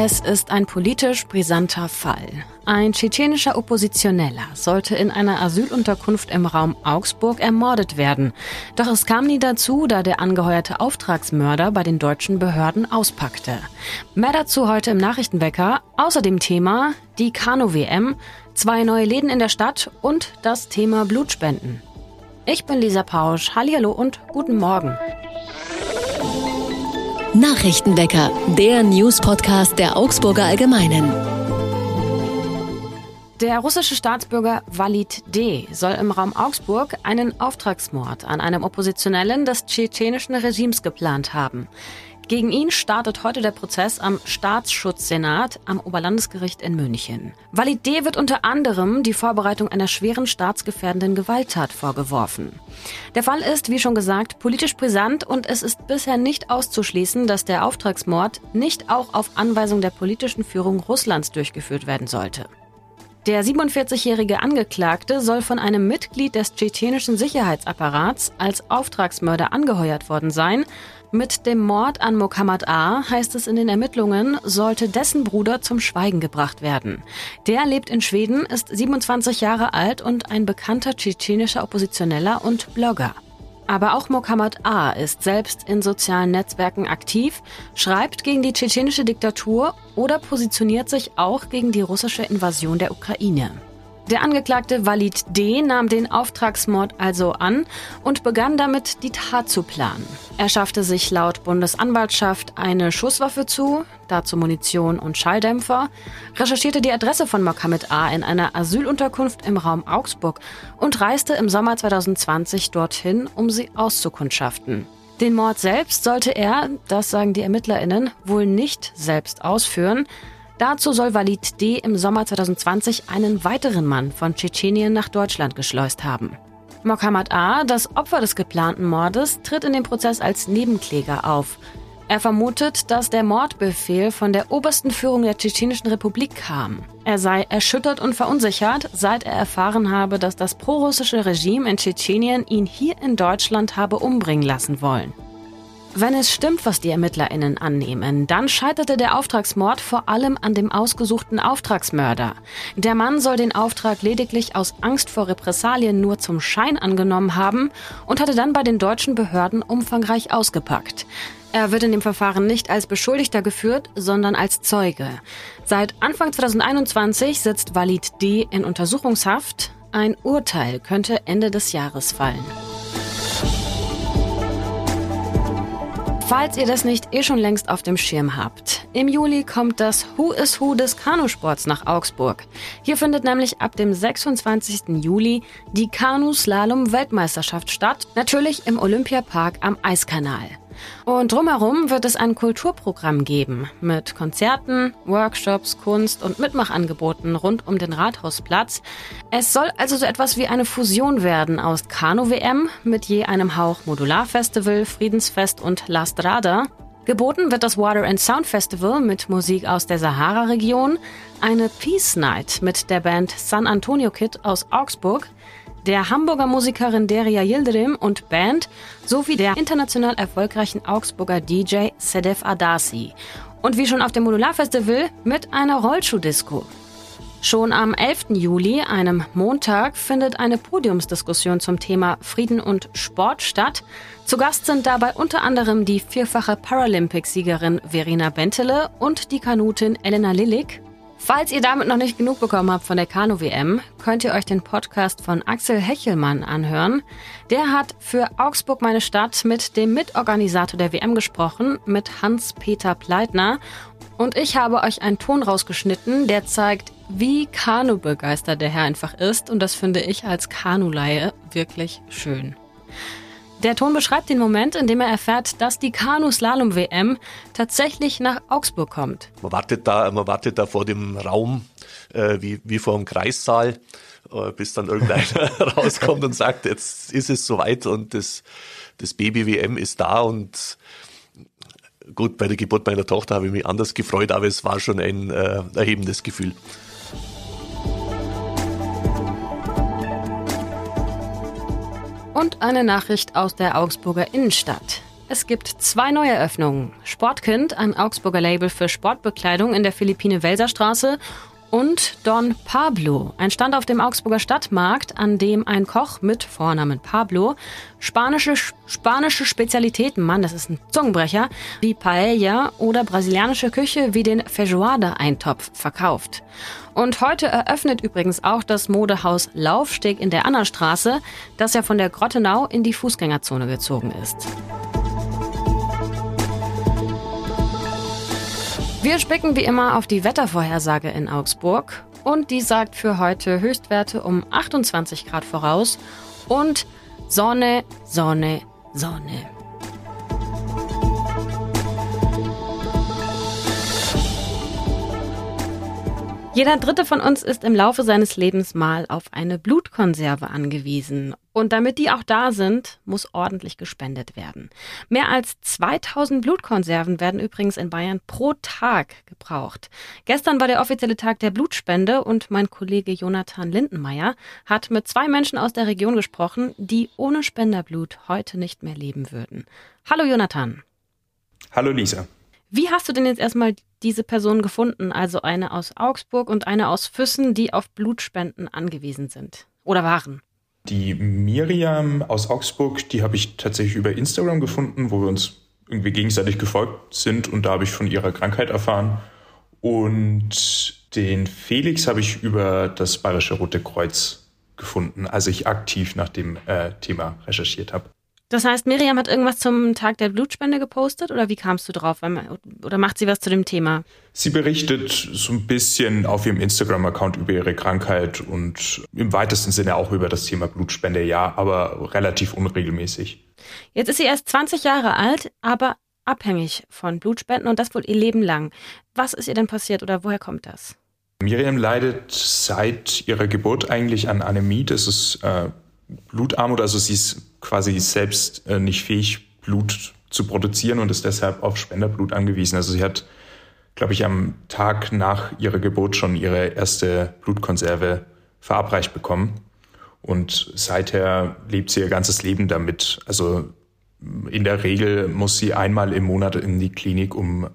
Es ist ein politisch brisanter Fall. Ein tschetschenischer Oppositioneller sollte in einer Asylunterkunft im Raum Augsburg ermordet werden. Doch es kam nie dazu, da der angeheuerte Auftragsmörder bei den deutschen Behörden auspackte. Mehr dazu heute im Nachrichtenwecker. Außerdem Thema die Kanu-WM, zwei neue Läden in der Stadt und das Thema Blutspenden. Ich bin Lisa Pausch. Hallihallo und guten Morgen. Nachrichtenwecker, der News-Podcast der Augsburger Allgemeinen. Der russische Staatsbürger Walid D. soll im Raum Augsburg einen Auftragsmord an einem Oppositionellen des tschetschenischen Regimes geplant haben. Gegen ihn startet heute der Prozess am Staatsschutzsenat am Oberlandesgericht in München. Walid D. wird unter anderem die Vorbereitung einer schweren staatsgefährdenden Gewalttat vorgeworfen. Der Fall ist, wie schon gesagt, politisch brisant und es ist bisher nicht auszuschließen, dass der Auftragsmord nicht auch auf Anweisung der politischen Führung Russlands durchgeführt werden sollte. Der 47-jährige Angeklagte soll von einem Mitglied des tschetschenischen Sicherheitsapparats als Auftragsmörder angeheuert worden sein mit dem Mord an Mohammad A., heißt es in den Ermittlungen, sollte dessen Bruder zum Schweigen gebracht werden. Der lebt in Schweden, ist 27 Jahre alt und ein bekannter tschetschenischer Oppositioneller und Blogger. Aber auch Mohammad A. ist selbst in sozialen Netzwerken aktiv, schreibt gegen die tschetschenische Diktatur oder positioniert sich auch gegen die russische Invasion der Ukraine. Der Angeklagte Walid D. nahm den Auftragsmord also an und begann damit, die Tat zu planen. Er schaffte sich laut Bundesanwaltschaft eine Schusswaffe zu, dazu Munition und Schalldämpfer, recherchierte die Adresse von Mohammed A. in einer Asylunterkunft im Raum Augsburg und reiste im Sommer 2020 dorthin, um sie auszukundschaften. Den Mord selbst sollte er, das sagen die ErmittlerInnen, wohl nicht selbst ausführen, Dazu soll Walid D. im Sommer 2020 einen weiteren Mann von Tschetschenien nach Deutschland geschleust haben. Mohammad A., das Opfer des geplanten Mordes, tritt in dem Prozess als Nebenkläger auf. Er vermutet, dass der Mordbefehl von der obersten Führung der Tschetschenischen Republik kam. Er sei erschüttert und verunsichert, seit er erfahren habe, dass das prorussische Regime in Tschetschenien ihn hier in Deutschland habe umbringen lassen wollen. Wenn es stimmt, was die ErmittlerInnen annehmen, dann scheiterte der Auftragsmord vor allem an dem ausgesuchten Auftragsmörder. Der Mann soll den Auftrag lediglich aus Angst vor Repressalien nur zum Schein angenommen haben und hatte dann bei den deutschen Behörden umfangreich ausgepackt. Er wird in dem Verfahren nicht als Beschuldigter geführt, sondern als Zeuge. Seit Anfang 2021 sitzt Walid D. in Untersuchungshaft. Ein Urteil könnte Ende des Jahres fallen. Falls ihr das nicht eh schon längst auf dem Schirm habt. Im Juli kommt das Who is Who des Kanusports nach Augsburg. Hier findet nämlich ab dem 26. Juli die Kanu-Slalom-Weltmeisterschaft statt. Natürlich im Olympiapark am Eiskanal. Und drumherum wird es ein Kulturprogramm geben mit Konzerten, Workshops, Kunst und Mitmachangeboten rund um den Rathausplatz. Es soll also so etwas wie eine Fusion werden aus Kanu-WM mit je einem Hauch Modularfestival, Friedensfest und La Strada. Geboten wird das Water and Sound Festival mit Musik aus der Sahara-Region, eine Peace Night mit der Band San Antonio Kid aus Augsburg, der Hamburger Musikerin Deria Yildirim und Band sowie der international erfolgreichen Augsburger DJ Sedef Adasi. Und wie schon auf dem Modularfestival mit einer Rollschuhdisco. Schon am 11. Juli, einem Montag, findet eine Podiumsdiskussion zum Thema Frieden und Sport statt. Zu Gast sind dabei unter anderem die vierfache Paralympic-Siegerin Verena Bentele und die Kanutin Elena Lillig Falls ihr damit noch nicht genug bekommen habt von der Kanu-WM, könnt ihr euch den Podcast von Axel Hechelmann anhören. Der hat für Augsburg meine Stadt mit dem Mitorganisator der WM gesprochen, mit Hans-Peter Pleitner. Und ich habe euch einen Ton rausgeschnitten, der zeigt, wie Kanu-begeistert der Herr einfach ist. Und das finde ich als Kanuleihe wirklich schön. Der Ton beschreibt den Moment, in dem er erfährt, dass die Kanu-Slalom-WM tatsächlich nach Augsburg kommt. Man wartet da, man wartet da vor dem Raum, äh, wie, wie vor dem Kreissaal, äh, bis dann irgendeiner rauskommt und sagt, jetzt ist es soweit und das, das Baby-WM ist da und gut, bei der Geburt meiner Tochter habe ich mich anders gefreut, aber es war schon ein äh, erhebendes Gefühl. Und eine Nachricht aus der Augsburger Innenstadt. Es gibt zwei neue Eröffnungen. Sportkind, ein Augsburger Label für Sportbekleidung in der Philippine Welserstraße und Don Pablo, ein Stand auf dem Augsburger Stadtmarkt, an dem ein Koch mit Vornamen Pablo spanische, spanische Spezialitäten, Mann, das ist ein Zungenbrecher, wie Paella oder brasilianische Küche wie den Feijoada-Eintopf verkauft. Und heute eröffnet übrigens auch das Modehaus Laufsteg in der Annastraße, das ja von der Grottenau in die Fußgängerzone gezogen ist. Wir spicken wie immer auf die Wettervorhersage in Augsburg und die sagt für heute Höchstwerte um 28 Grad voraus und Sonne, Sonne, Sonne. Jeder dritte von uns ist im Laufe seines Lebens mal auf eine Blutkonserve angewiesen. Und damit die auch da sind, muss ordentlich gespendet werden. Mehr als 2000 Blutkonserven werden übrigens in Bayern pro Tag gebraucht. Gestern war der offizielle Tag der Blutspende und mein Kollege Jonathan Lindenmeier hat mit zwei Menschen aus der Region gesprochen, die ohne Spenderblut heute nicht mehr leben würden. Hallo Jonathan. Hallo Lisa. Wie hast du denn jetzt erstmal diese Personen gefunden? Also eine aus Augsburg und eine aus Füssen, die auf Blutspenden angewiesen sind oder waren? Die Miriam aus Augsburg, die habe ich tatsächlich über Instagram gefunden, wo wir uns irgendwie gegenseitig gefolgt sind und da habe ich von ihrer Krankheit erfahren. Und den Felix habe ich über das Bayerische Rote Kreuz gefunden, als ich aktiv nach dem äh, Thema recherchiert habe. Das heißt, Miriam hat irgendwas zum Tag der Blutspende gepostet oder wie kamst du drauf? Oder macht sie was zu dem Thema? Sie berichtet so ein bisschen auf ihrem Instagram-Account über ihre Krankheit und im weitesten Sinne auch über das Thema Blutspende, ja, aber relativ unregelmäßig. Jetzt ist sie erst 20 Jahre alt, aber abhängig von Blutspenden und das wohl ihr Leben lang. Was ist ihr denn passiert oder woher kommt das? Miriam leidet seit ihrer Geburt eigentlich an Anämie. Das ist äh, Blutarmut, also sie ist quasi selbst äh, nicht fähig, Blut zu produzieren und ist deshalb auf Spenderblut angewiesen. Also sie hat, glaube ich, am Tag nach ihrer Geburt schon ihre erste Blutkonserve verabreicht bekommen. Und seither lebt sie ihr ganzes Leben damit. Also in der Regel muss sie einmal im Monat in die Klinik, um äh,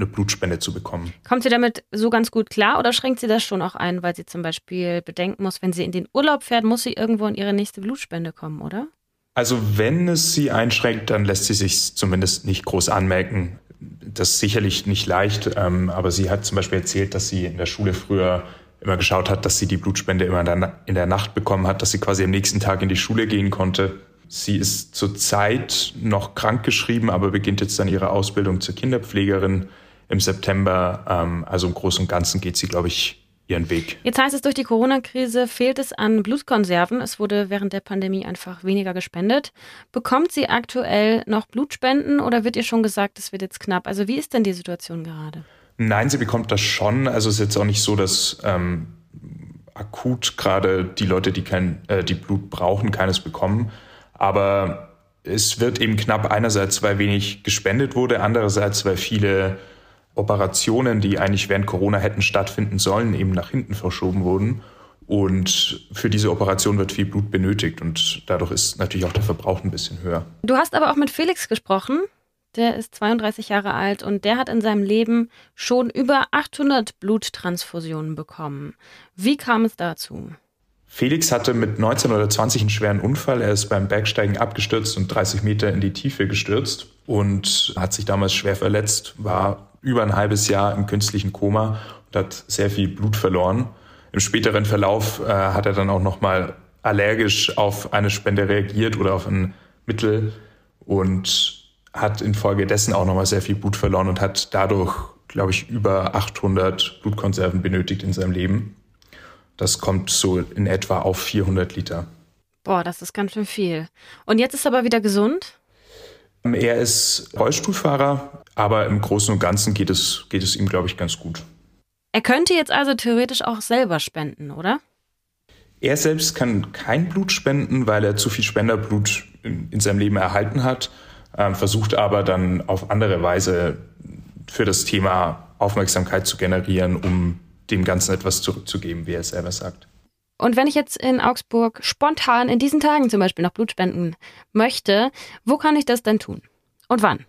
eine Blutspende zu bekommen. Kommt sie damit so ganz gut klar oder schränkt sie das schon auch ein, weil sie zum Beispiel bedenken muss, wenn sie in den Urlaub fährt, muss sie irgendwo in ihre nächste Blutspende kommen, oder? Also wenn es sie einschränkt, dann lässt sie sich zumindest nicht groß anmerken. Das ist sicherlich nicht leicht, ähm, aber sie hat zum Beispiel erzählt, dass sie in der Schule früher immer geschaut hat, dass sie die Blutspende immer in der Nacht bekommen hat, dass sie quasi am nächsten Tag in die Schule gehen konnte. Sie ist zurzeit noch krankgeschrieben, aber beginnt jetzt dann ihre Ausbildung zur Kinderpflegerin im September. Ähm, also im Großen und Ganzen geht sie, glaube ich, ihren Weg. Jetzt heißt es, durch die Corona-Krise fehlt es an Blutkonserven. Es wurde während der Pandemie einfach weniger gespendet. Bekommt sie aktuell noch Blutspenden oder wird ihr schon gesagt, es wird jetzt knapp? Also wie ist denn die Situation gerade? Nein, sie bekommt das schon. Also es ist jetzt auch nicht so, dass ähm, akut gerade die Leute, die kein äh, die Blut brauchen, keines bekommen. Aber es wird eben knapp einerseits, weil wenig gespendet wurde, andererseits, weil viele Operationen, die eigentlich während Corona hätten stattfinden sollen, eben nach hinten verschoben wurden. Und für diese Operation wird viel Blut benötigt und dadurch ist natürlich auch der Verbrauch ein bisschen höher. Du hast aber auch mit Felix gesprochen. Der ist 32 Jahre alt und der hat in seinem Leben schon über 800 Bluttransfusionen bekommen. Wie kam es dazu? Felix hatte mit 19 oder 20 einen schweren Unfall. Er ist beim Bergsteigen abgestürzt und 30 Meter in die Tiefe gestürzt und hat sich damals schwer verletzt, war über ein halbes Jahr im künstlichen Koma und hat sehr viel Blut verloren. Im späteren Verlauf äh, hat er dann auch nochmal allergisch auf eine Spende reagiert oder auf ein Mittel und hat infolgedessen auch nochmal sehr viel Blut verloren und hat dadurch, glaube ich, über 800 Blutkonserven benötigt in seinem Leben. Das kommt so in etwa auf 400 Liter. Boah, das ist ganz schön viel. Und jetzt ist er aber wieder gesund? Er ist Rollstuhlfahrer, aber im Großen und Ganzen geht es, geht es ihm, glaube ich, ganz gut. Er könnte jetzt also theoretisch auch selber spenden, oder? Er selbst kann kein Blut spenden, weil er zu viel Spenderblut in, in seinem Leben erhalten hat, äh, versucht aber dann auf andere Weise für das Thema Aufmerksamkeit zu generieren, um dem Ganzen etwas zurückzugeben, wie er selber sagt. Und wenn ich jetzt in Augsburg spontan in diesen Tagen zum Beispiel noch Blut spenden möchte, wo kann ich das denn tun? und wann?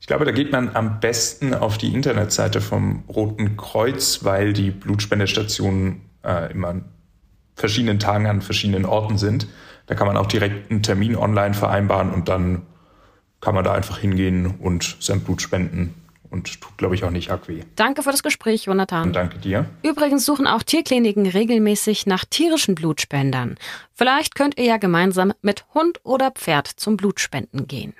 Ich glaube, da geht man am besten auf die Internetseite vom Roten Kreuz, weil die Blutspendestationen äh, immer an verschiedenen Tagen an verschiedenen Orten sind. Da kann man auch direkt einen Termin online vereinbaren und dann kann man da einfach hingehen und sein Blut spenden und tut, glaube ich, auch nicht arg weh. Danke für das Gespräch, Jonathan. Und danke dir. Übrigens suchen auch Tierkliniken regelmäßig nach tierischen Blutspendern. Vielleicht könnt ihr ja gemeinsam mit Hund oder Pferd zum Blutspenden gehen.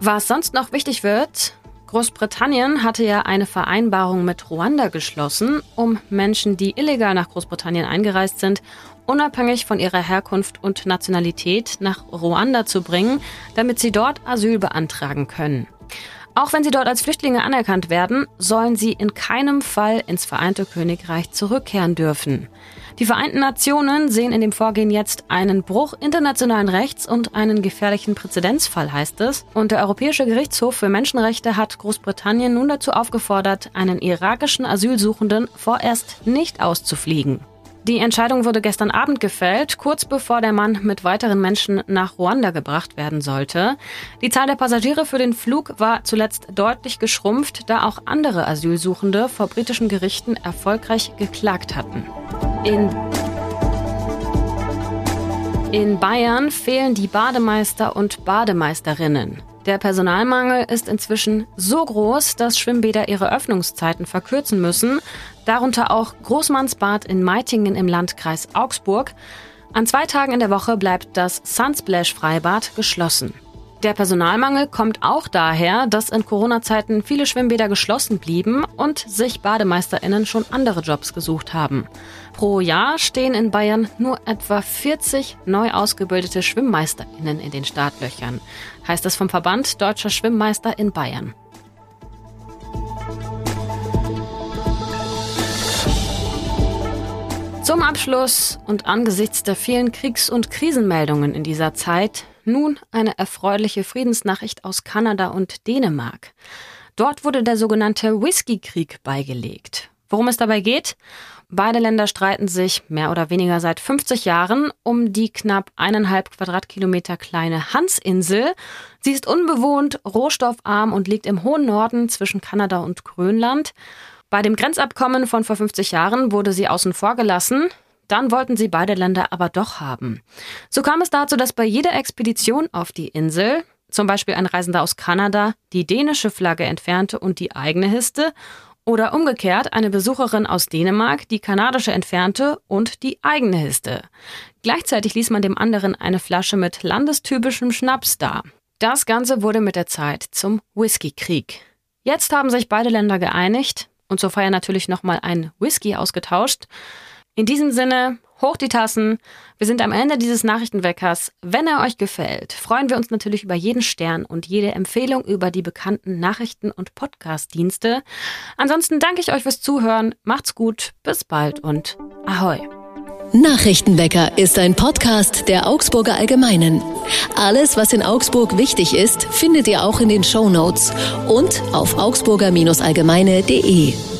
Was sonst noch wichtig wird, Großbritannien hatte ja eine Vereinbarung mit Ruanda geschlossen, um Menschen, die illegal nach Großbritannien eingereist sind, unabhängig von ihrer Herkunft und Nationalität nach Ruanda zu bringen, damit sie dort Asyl beantragen können. Auch wenn sie dort als Flüchtlinge anerkannt werden, sollen sie in keinem Fall ins Vereinte Königreich zurückkehren dürfen. Die Vereinten Nationen sehen in dem Vorgehen jetzt einen Bruch internationalen Rechts und einen gefährlichen Präzedenzfall, heißt es. Und der Europäische Gerichtshof für Menschenrechte hat Großbritannien nun dazu aufgefordert, einen irakischen Asylsuchenden vorerst nicht auszufliegen. Die Entscheidung wurde gestern Abend gefällt, kurz bevor der Mann mit weiteren Menschen nach Ruanda gebracht werden sollte. Die Zahl der Passagiere für den Flug war zuletzt deutlich geschrumpft, da auch andere Asylsuchende vor britischen Gerichten erfolgreich geklagt hatten. In in Bayern fehlen die Bademeister und Bademeisterinnen. Der Personalmangel ist inzwischen so groß, dass Schwimmbäder ihre Öffnungszeiten verkürzen müssen, darunter auch Großmannsbad in Meitingen im Landkreis Augsburg. An zwei Tagen in der Woche bleibt das Sunsplash Freibad geschlossen. Der Personalmangel kommt auch daher, dass in Corona-Zeiten viele Schwimmbäder geschlossen blieben und sich BademeisterInnen schon andere Jobs gesucht haben. Pro Jahr stehen in Bayern nur etwa 40 neu ausgebildete SchwimmmeisterInnen in den Startlöchern, heißt es vom Verband Deutscher Schwimmmeister in Bayern. Zum Abschluss und angesichts der vielen Kriegs- und Krisenmeldungen in dieser Zeit nun eine erfreuliche Friedensnachricht aus Kanada und Dänemark. Dort wurde der sogenannte Whisky-Krieg beigelegt. Worum es dabei geht? Beide Länder streiten sich mehr oder weniger seit 50 Jahren um die knapp eineinhalb Quadratkilometer kleine Hansinsel. Sie ist unbewohnt, rohstoffarm und liegt im hohen Norden zwischen Kanada und Grönland. Bei dem Grenzabkommen von vor 50 Jahren wurde sie außen vor gelassen. Dann wollten sie beide Länder aber doch haben. So kam es dazu, dass bei jeder Expedition auf die Insel, zum Beispiel ein Reisender aus Kanada, die dänische Flagge entfernte und die eigene hisste, oder umgekehrt eine Besucherin aus Dänemark die kanadische entfernte und die eigene hisste. Gleichzeitig ließ man dem anderen eine Flasche mit landestypischem Schnaps da. Das Ganze wurde mit der Zeit zum Whisky-Krieg. Jetzt haben sich beide Länder geeinigt und zur Feier natürlich nochmal ein Whisky ausgetauscht. In diesem Sinne, hoch die Tassen. Wir sind am Ende dieses Nachrichtenweckers. Wenn er euch gefällt, freuen wir uns natürlich über jeden Stern und jede Empfehlung über die bekannten Nachrichten- und Podcast-Dienste. Ansonsten danke ich euch fürs Zuhören. Macht's gut, bis bald und ahoi. Nachrichtenwecker ist ein Podcast der Augsburger Allgemeinen. Alles, was in Augsburg wichtig ist, findet ihr auch in den Show Notes und auf augsburger-allgemeine.de.